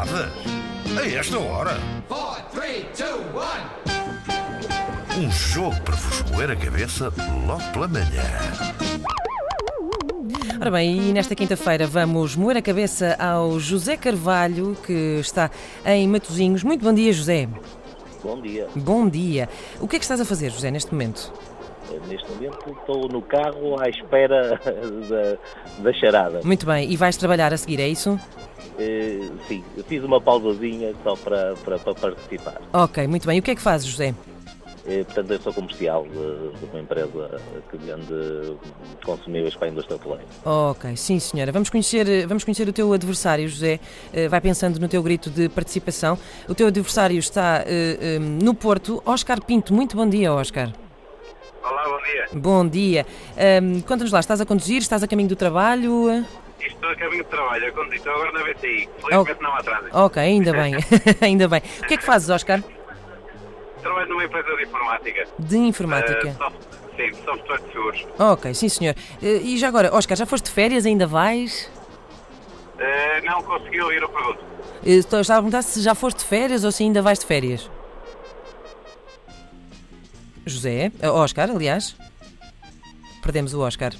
A esta hora? four, three, two, one. Um jogo para vos moer a cabeça logo pela manhã. Ora bem, e nesta quinta-feira vamos moer a cabeça ao José Carvalho, que está em Matosinhos. Muito bom dia, José. Bom dia. Bom dia. O que é que estás a fazer, José, neste momento? Eh, Neste momento estou no carro à espera da, da charada. Muito bem, e vais trabalhar a seguir, é isso? Eh, sim, eu fiz uma pausazinha só para, para, para participar. Ok, muito bem. E o que é que fazes, José? Eh, portanto, eu sou comercial de, de uma empresa que vende consumíveis para a indústria hoteleira. Ok, sim, senhora. Vamos conhecer, vamos conhecer o teu adversário, José. Eh, Vai pensando no teu grito de participação. O teu adversário está eh, eh, no Porto. Oscar Pinto, muito bom dia, Oscar. Olá, bom dia. Bom dia. Ahm, Conta-nos lá, estás a conduzir? Estás a caminho do trabalho? Estou a caminho de trabalho, eu conduzo estou agora na BCI. Felizmente não há trânsito. Ok, ainda bem. ainda bem. O que é que fazes, Oscar? Trabalho numa empresa de informática. De informática. Eh, soft- sim, software de seguros. Ok, sim, senhor. Eh, E já agora, Oscar, já foste de férias? Ainda vais? Eh, não consegui ouvir o pergunto. Eh, Estou estava a perguntar se já foste de férias ou se ainda vais de férias. José? Oscar, aliás. Perdemos o Oscar.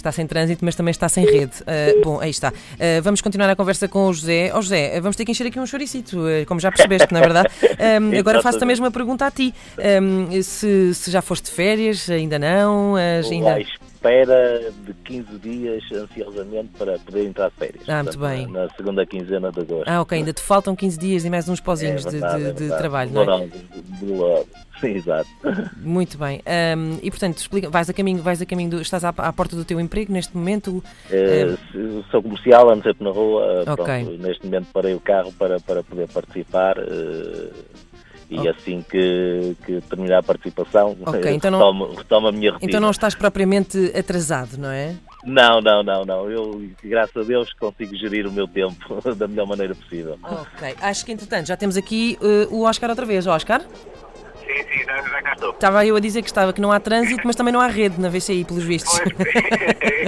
Está sem trânsito, mas também está sem rede. Eh, bom, aí está. Eh, vamos continuar a conversa com o José. Ó José, eh, vamos ter que encher aqui um choricito, eh, como já percebeste, não é verdade? Ehm, agora faço-te a mesma pergunta a ti. Ehm, se, se já foste de férias, ainda não? Ainda... espera de 15 dias, ansiosamente, para poder entrar de férias. Ah, muito Portanto, bem. Na segunda quinzena de agosto. Ah, ok, ainda te faltam 15 dias e mais uns pauzinhos de- verdade, de, é de trabalho, não é? Não, de, de logo. Sim, exato. Muito bem. Ahm, e portanto, explica, vais a caminho, vais a caminho do, estás à, à porta do teu emprego neste momento? Se- sou comercial, ando sempre na rua. eh, Ok. pronto, neste momento parei o carro para, para poder participar. eh, e Ok. assim que, que terminar a participação, Ok, eh, então não- retomo, retomo a minha rotina. Então não estás propriamente atrasado, não é? não, não, não, não. Eu, graças a Deus, consigo gerir o meu tempo da melhor maneira possível. Ok. Acho que entretanto já temos aqui eh, o Oscar outra vez. Oscar? Sim, sim, já, já cá estou. Estava eu a dizer que estava que não há trânsito, mas também não há rede na VCI, pelos vistos. Pois,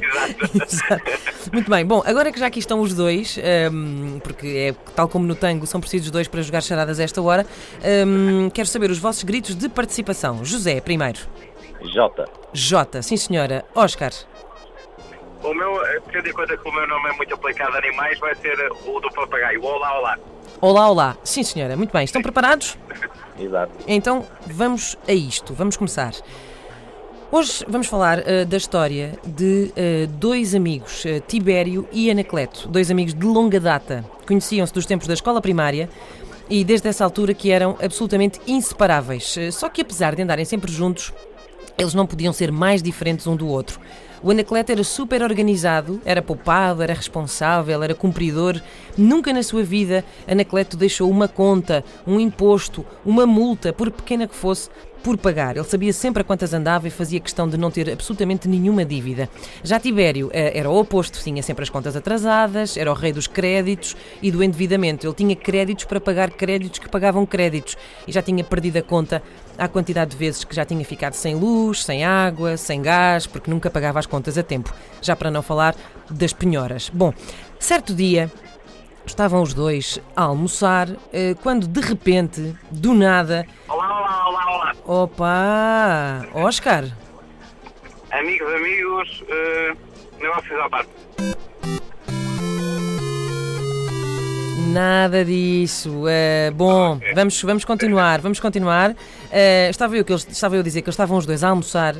exato. Exato. Muito bem, bom, agora que já aqui estão os dois, hum, porque é tal como no tango, são precisos dois para jogar charadas a esta hora, hum, quero saber os vossos gritos de participação. José, primeiro. Jota, Jota, sim senhora. Oscar. O meu, eh, tendo em conta que o meu nome é muito aplicado a animais, vai ser o do papagaio. Olá, olá. Olá, olá. Sim senhora, muito bem. Estão preparados? exato. Então vamos a isto, vamos começar. Hoje vamos falar eh, da história de eh, dois amigos, eh, Tibério e Anacleto, dois amigos de longa data. Conheciam-se dos tempos da escola primária e desde essa altura que eram absolutamente inseparáveis. Só que apesar de andarem sempre juntos, eles não podiam ser mais diferentes um do outro. O Anacleto era super organizado, era poupado, era responsável, era cumpridor. Nunca na sua vida Anacleto deixou uma conta, um imposto, uma multa, por pequena que fosse, por pagar. Ele sabia sempre a quantas andava e fazia questão de não ter absolutamente nenhuma dívida. Já Tibério eh, era o oposto, tinha sempre as contas atrasadas, era o rei dos créditos e do endividamento. Ele tinha créditos para pagar créditos que pagavam créditos e já tinha perdido a conta à quantidade de vezes que já tinha ficado sem luz, sem água, sem gás, porque nunca pagava as contas a tempo. Já para não falar das penhoras. Bom, certo dia, Estavam os dois a almoçar eh, quando de repente, do nada, Olá. Opa! Oscar! Amigos, amigos, eh, negócios à parte. Nada disso. Eh, bom, vamos, vamos continuar, vamos continuar. Eh, estava, eu que eles, estava eu a dizer que eles estavam os dois a almoçar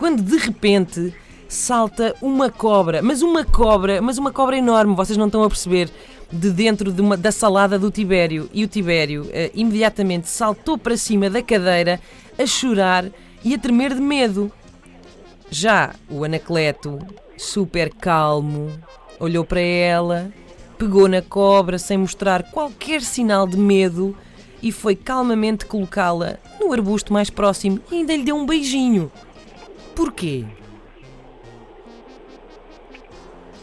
quando de repente salta uma cobra, mas uma cobra, mas uma cobra enorme, vocês não estão a perceber, de dentro de uma, da salada do Tibério. E o Tibério eh, imediatamente saltou para cima da cadeira a chorar e a tremer de medo. Já o Anacleto, super calmo, olhou para ela, pegou na cobra sem mostrar qualquer sinal de medo e foi calmamente colocá-la no arbusto mais próximo e ainda lhe deu um beijinho. Porquê?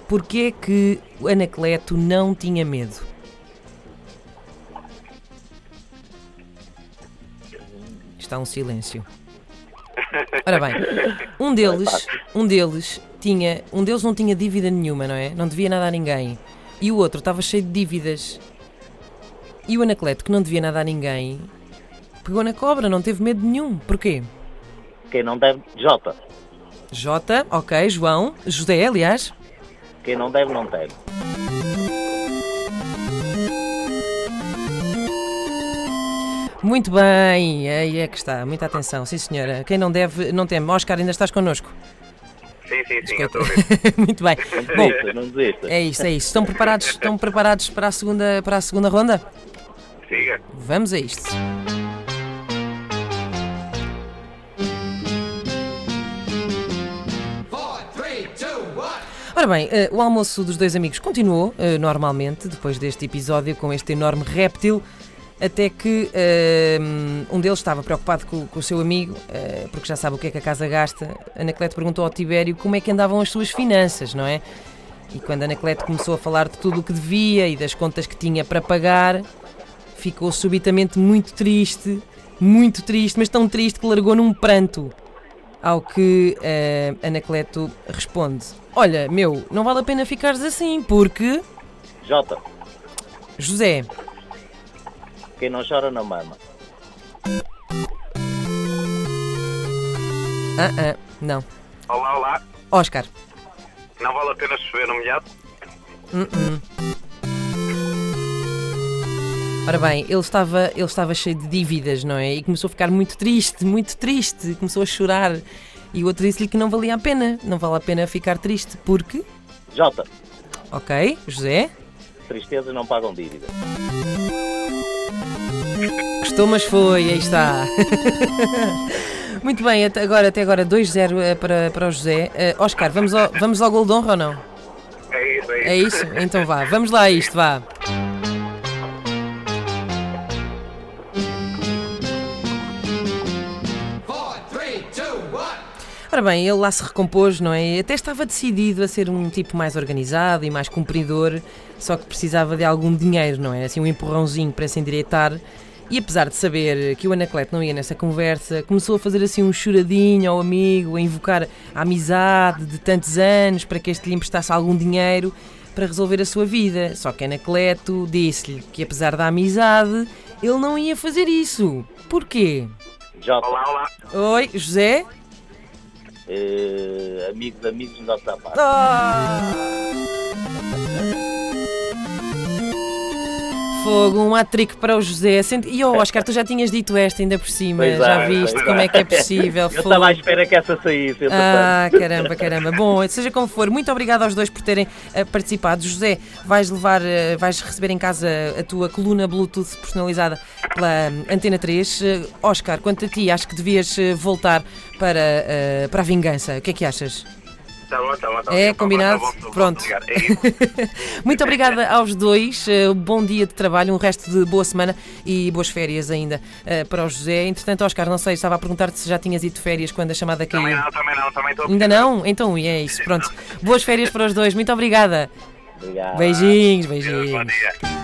Porquê que o Anacleto não tinha medo? Está um silêncio. Ora bem, um deles, um deles tinha, um deles não tinha dívida nenhuma, não é? Não devia nada a ninguém. E o outro estava cheio de dívidas. E o Anacleto, que não devia nada a ninguém, pegou na cobra, não teve medo nenhum. Porquê? Quem não deve, Jota. J, ok, João, José, aliás. Quem não deve, não teme. Muito bem, aí é que está, muita atenção, sim senhora. Quem não deve, não teme. Oscar, ainda estás connosco? Sim, sim, sim, eu estou. Muito bem. Bom, Desista, não desista. é isso, é isso. Estão preparados, estão preparados para, a segunda, para a segunda ronda? Siga. Vamos a isto. Ora bem, eh, o almoço dos dois amigos continuou eh, normalmente, depois deste episódio com este enorme réptil, até que eh, um deles estava preocupado com, o seu amigo, porque já sabe o que é que a casa gasta. Anacleto perguntou ao Tibério como é que andavam as suas finanças, não é? E quando Anacleto começou a falar de tudo o que devia e das contas que tinha para pagar, ficou subitamente muito triste, muito triste, mas tão triste que largou num pranto. Ao que eh, Anacleto responde: Olha, meu, não vale a pena ficares assim, porque. Jota. José, Quem não chora, não mama. ah, ah, não. Olá, olá. Oscar, Não vale a pena chover no molhado? Ora bem, ele estava, ele estava cheio de dívidas, não é? E começou a ficar muito triste, muito triste, começou a chorar. E o outro disse-lhe que não valia a pena, não vale a pena ficar triste, porque. Jota. Ok, José, Tristezas não pagam dívidas. Gostou, mas foi, aí está. Muito bem, até agora, até agora 2-0 eh, para, para o José. Eh, Oscar, vamos ao, vamos ao gol de honra ou não? É isso, é isso. É isso? Então vá, vamos lá a isto, vá. Ora bem, ele lá se recompôs, não é? Até estava decidido a ser um tipo mais organizado e mais cumpridor, só que precisava de algum dinheiro, não é? Assim, um empurrãozinho para se endireitar. E apesar de saber que o Anacleto não ia nessa conversa, começou a fazer assim um choradinho ao amigo, a invocar a amizade de tantos anos para que este lhe emprestasse algum dinheiro para resolver a sua vida. Só que Anacleto disse-lhe que apesar da amizade, ele não ia fazer isso. Porquê? Olá, olá. Oi, José? Eh, amigos, amigos, não está parte. Ah! Fogo, um hat-trick para o José. E oh, Oscar, tu já tinhas dito esta ainda por cima, Pois já é, viste pois como é. é que é possível. Eu Fogo. estava à espera que essa saísse. Ah, caramba, caramba. Bom, seja como for, muito obrigado aos dois por terem eh, participado. José, vais levar, eh, vais receber em casa a tua coluna Bluetooth personalizada pela hum, Antena 3. Eh, Oscar, quanto a ti, acho que devias voltar para, para a vingança. O que é que achas? Tá bom, tá bom, tá bom. É, bom, combinado? tá bom, tá bom, Pronto. É. Muito obrigada aos dois. eh, bom dia de trabalho, um resto de boa semana e boas férias ainda eh, para o José. Entretanto, Oscar, não sei, estava a perguntar-te se já tinhas ido de férias quando a chamada Também caiu. não, também não, também estou Ainda não? Então é isso, pronto. Boas férias para os dois, muito obrigada. Obrigado. Beijinhos, Bom beijinhos. dia.